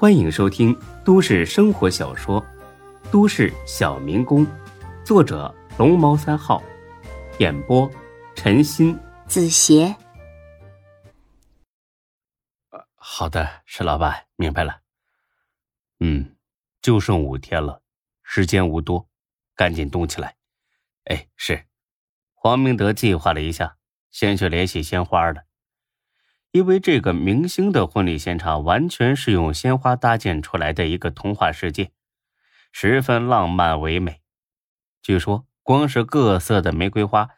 欢迎收听都市生活小说《都市小民工》，作者龙猫三号，演播陈鑫、子邪。好的，石老板，明白了。嗯，就剩五天了，时间无多，赶紧动起来。哎，是。黄明德计划了一下，先去联系鲜花了。因为这个明星的婚礼现场完全是用鲜花搭建出来的一个童话世界，十分浪漫唯美。据说光是各色的玫瑰花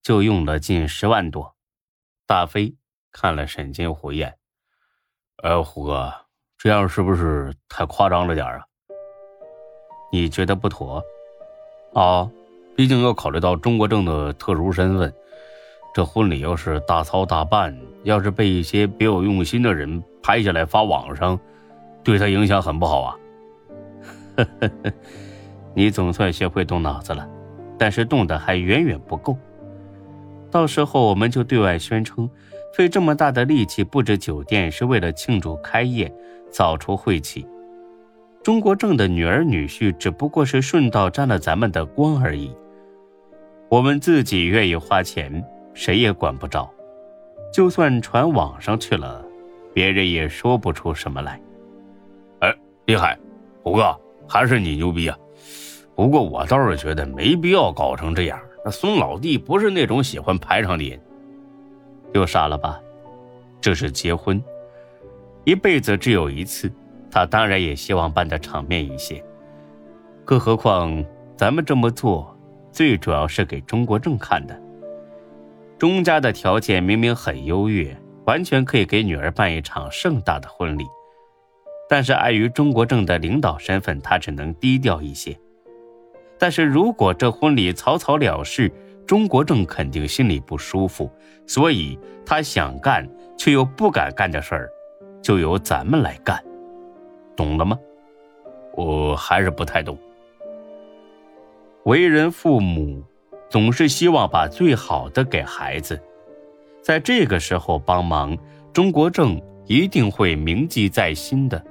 就用了近十万朵。大飞看了沈金虎一眼：“呃，虎哥，这样是不是太夸张了点啊？你觉得不妥？啊，毕竟要考虑到中国政的特殊身份。”这婚礼要是大操大办，要是被一些别有用心的人拍下来发网上，对他影响很不好啊。你总算学会动脑子了，但是动的还远远不够。到时候我们就对外宣称，费这么大的力气布置酒店是为了庆祝开业，早出晦气。中国政的女儿女婿只不过是顺道沾了咱们的光而已。我们自己愿意花钱。谁也管不着，就算传网上去了，别人也说不出什么来。哎，厉害，虎哥，还是你牛逼啊！不过我倒是觉得没必要搞成这样。那孙老弟不是那种喜欢排场的人，又傻了吧？这是结婚，一辈子只有一次，他当然也希望办的场面一些。更何况咱们这么做，最主要是给中国正看的。钟家的条件明明很优越，完全可以给女儿办一场盛大的婚礼，但是碍于中国政的领导身份，他只能低调一些。但是如果这婚礼草草了事，中国政肯定心里不舒服，所以他想干却又不敢干的事儿，就由咱们来干，懂了吗？我还是不太懂。为人父母。总是希望把最好的给孩子，在这个时候帮忙，中国政一定会铭记在心的。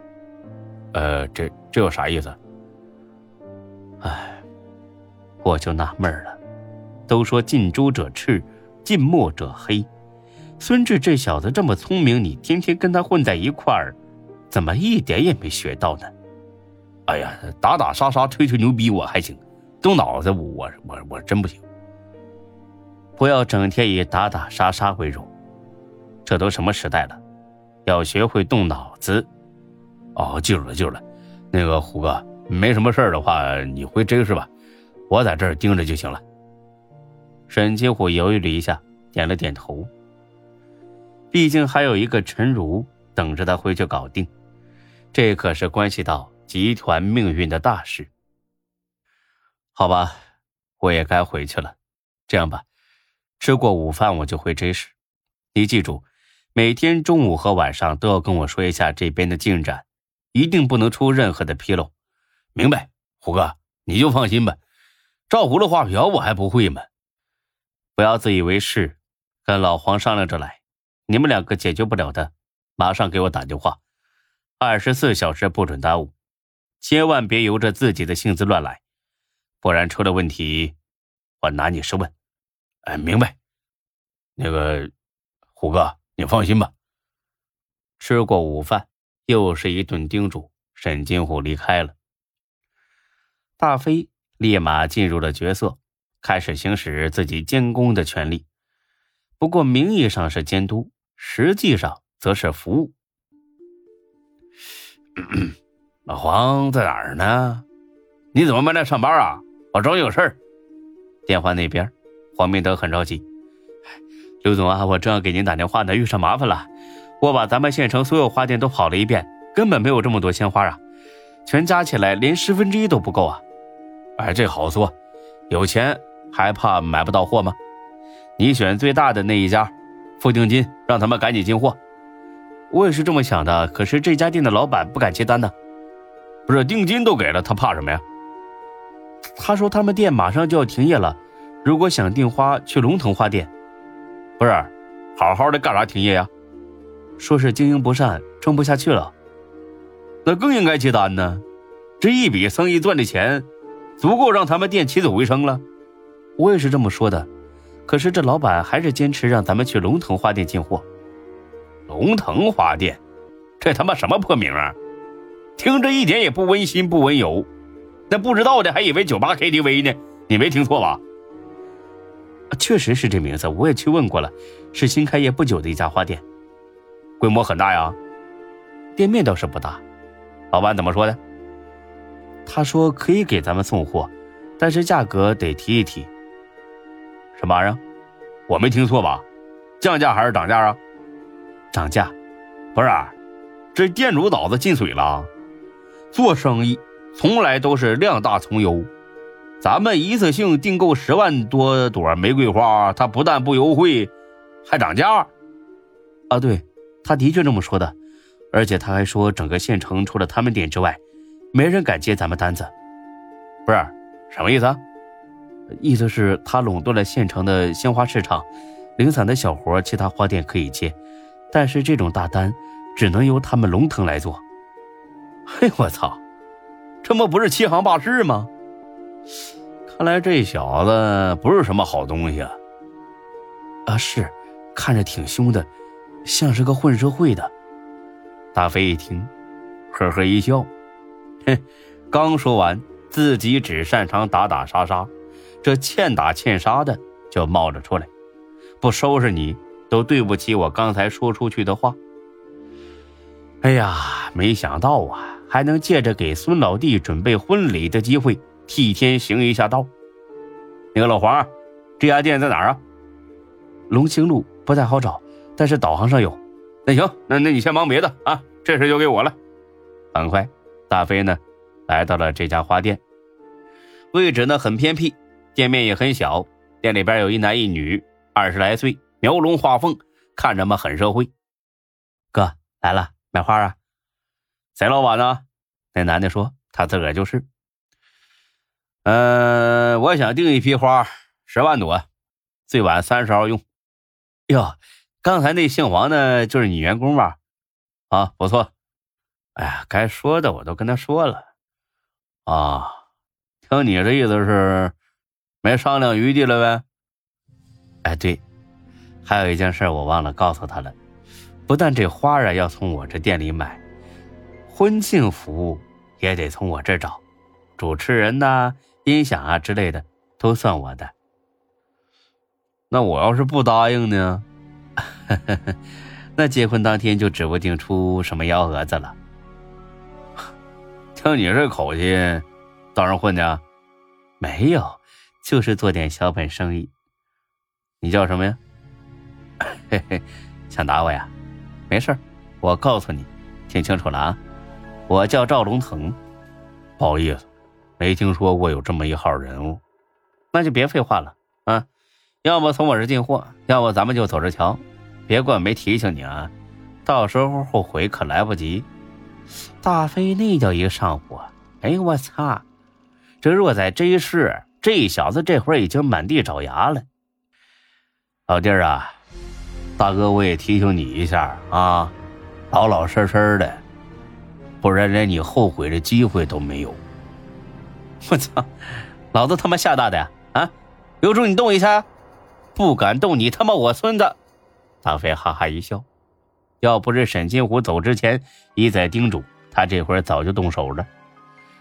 呃，这这有啥意思？哎，我就纳闷了。都说近朱者赤，近墨者黑。孙志这小子这么聪明，你天天跟他混在一块儿，怎么一点也没学到呢？哎呀，打打杀杀，吹吹牛逼我还行，动脑子我我我真不行。不要整天以打打杀杀为荣，这都什么时代了，要学会动脑子。哦，记住了，记住了。那个虎哥，没什么事的话，你回真是吧？我在这儿盯着就行了。沈金虎犹豫了一下，点了点头。毕竟还有一个陈如等着他回去搞定，这可是关系到集团命运的大事。好吧，我也该回去了。这样吧。吃过午饭我就回 J 市，你记住，每天中午和晚上都要跟我说一下这边的进展，一定不能出任何的纰漏。明白，虎哥，你就放心吧。照葫芦画瓢我还不会吗？不要自以为是，跟老黄商量着来。你们两个解决不了的，马上给我打电话，二十四小时不准耽误，千万别由着自己的性子乱来，不然出了问题，我拿你是问。哎，明白。那个虎哥，你放心吧。吃过午饭，又是一顿叮嘱，沈金虎离开了。大飞立马进入了角色，开始行使自己监工的权利。不过名义上是监督，实际上则是服务。老黄在哪儿呢？你怎么没来上班啊？我找你有事儿。电话那边。黄明德很着急，刘总啊，我正要给您打电话呢，遇上麻烦了。我把咱们县城所有花店都跑了一遍，根本没有这么多鲜花啊，全加起来连十分之一都不够啊。哎，这好说，有钱还怕买不到货吗？你选最大的那一家，付定金，让他们赶紧进货。我也是这么想的，可是这家店的老板不敢接单呢。不是定金都给了，他怕什么呀？他说他们店马上就要停业了。如果想订花，去龙腾花店。不是，好好的干啥停业呀？说是经营不善，撑不下去了。那更应该接单呢。这一笔生意赚的钱，足够让他们店起死回生了。我也是这么说的，可是这老板还是坚持让咱们去龙腾花店进货。龙腾花店，这他妈什么破名啊！听着一点也不温馨不温柔。那不知道的还以为酒吧 KTV 呢，你没听错吧？确实是这名字，我也去问过了，是新开业不久的一家花店，规模很大呀。店面倒是不大，老板怎么说的？他说可以给咱们送货，但是价格得提一提。什么玩意儿？我没听错吧？降价还是涨价啊？涨价？不是，这店主脑子进水了。做生意从来都是量大从优。咱们一次性订购十万多朵玫瑰花，他不但不优惠，还涨价。啊，对，他的确这么说的。而且他还说，整个县城除了他们店之外，没人敢接咱们单子。不是，什么意思啊？意思是，他垄断了县城的鲜花市场，零散的小活其他花店可以接，但是这种大单只能由他们龙腾来做。嘿，我操，这不不是欺行霸市吗？看来这小子不是什么好东西啊！啊，是，看着挺凶的，像是个混社会的。大飞一听，呵呵一笑，哼，刚说完，自己只擅长打打杀杀，这欠打欠杀的就冒了出来，不收拾你都对不起我刚才说出去的话。哎呀，没想到啊，还能借着给孙老弟准备婚礼的机会，替天行一下道。那个老黄，这家店在哪儿啊？龙兴路不太好找，但是导航上有。那行，那那你先忙别的啊，这事交给我了。很快，大飞呢来到了这家花店，位置呢很偏僻，店面也很小。店里边有一男一女，二十来岁，描龙画凤，看着嘛很社会。哥来了，买花啊？谁老板呢？那男的说他自个儿就是。嗯，我想订一批花，十万朵，最晚三十号用。哟。刚才那姓王的，就是你员工吧？啊，不错。哎呀，该说的我都跟他说了。啊，听你这意思是没商量余地了呗？哎，对，还有一件事我忘了告诉他了。不但这花啊要从我这店里买，婚庆服务也得从我这找，主持人呐、音响啊之类的都算我的。那我要是不答应呢？那结婚当天就指不定出什么幺蛾子了。听你这口气，当上混的？没有，就是做点小本生意。你叫什么呀？嘿嘿，想打我呀？没事我告诉你，听清楚了啊！我叫赵龙腾。不好意思，没听说过有这么一号人物。那就别废话了啊！要么从我这进货，要么咱们就走着瞧。别怪我没提醒你啊，到时候后悔可来不及。大飞那叫一个上火，哎呦我操！这若在这一世，这小子这会儿已经满地找牙了。老弟儿啊，大哥我也提醒你一下啊，老老实实的，不然连你后悔的机会都没有。我操，老子他妈吓大的呀！啊，有种你动一下，不敢动你他妈我孙子！大飞哈哈一笑，要不是沈金虎走之前一再叮嘱，他这会儿早就动手了。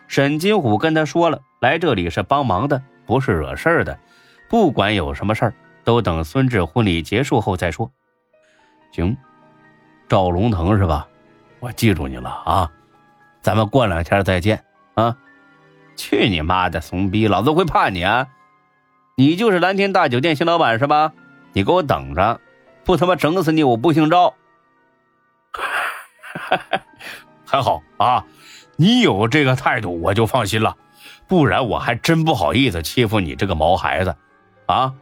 沈金虎跟他说了，来这里是帮忙的，不是惹事儿的。不管有什么事儿，都等孙志婚礼结束后再说。行，赵龙腾是吧？我记住你了啊！咱们过两天再见啊！去你妈的怂逼，老子会怕你啊？你就是蓝天大酒店新老板是吧？你给我等着！不他妈整死你！我不姓赵。还好啊，你有这个态度我就放心了，不然我还真不好意思欺负你这个毛孩子。啊，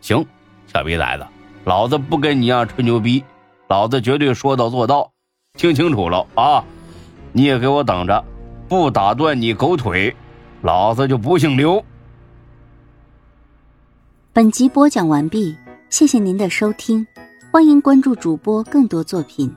行，小逼崽子，老子不跟你一样吹牛逼，老子绝对说到做到，听清楚了啊！你也给我等着，不打断你狗腿，老子就不姓刘。本集播讲完毕，谢谢您的收听。欢迎关注主播更多作品。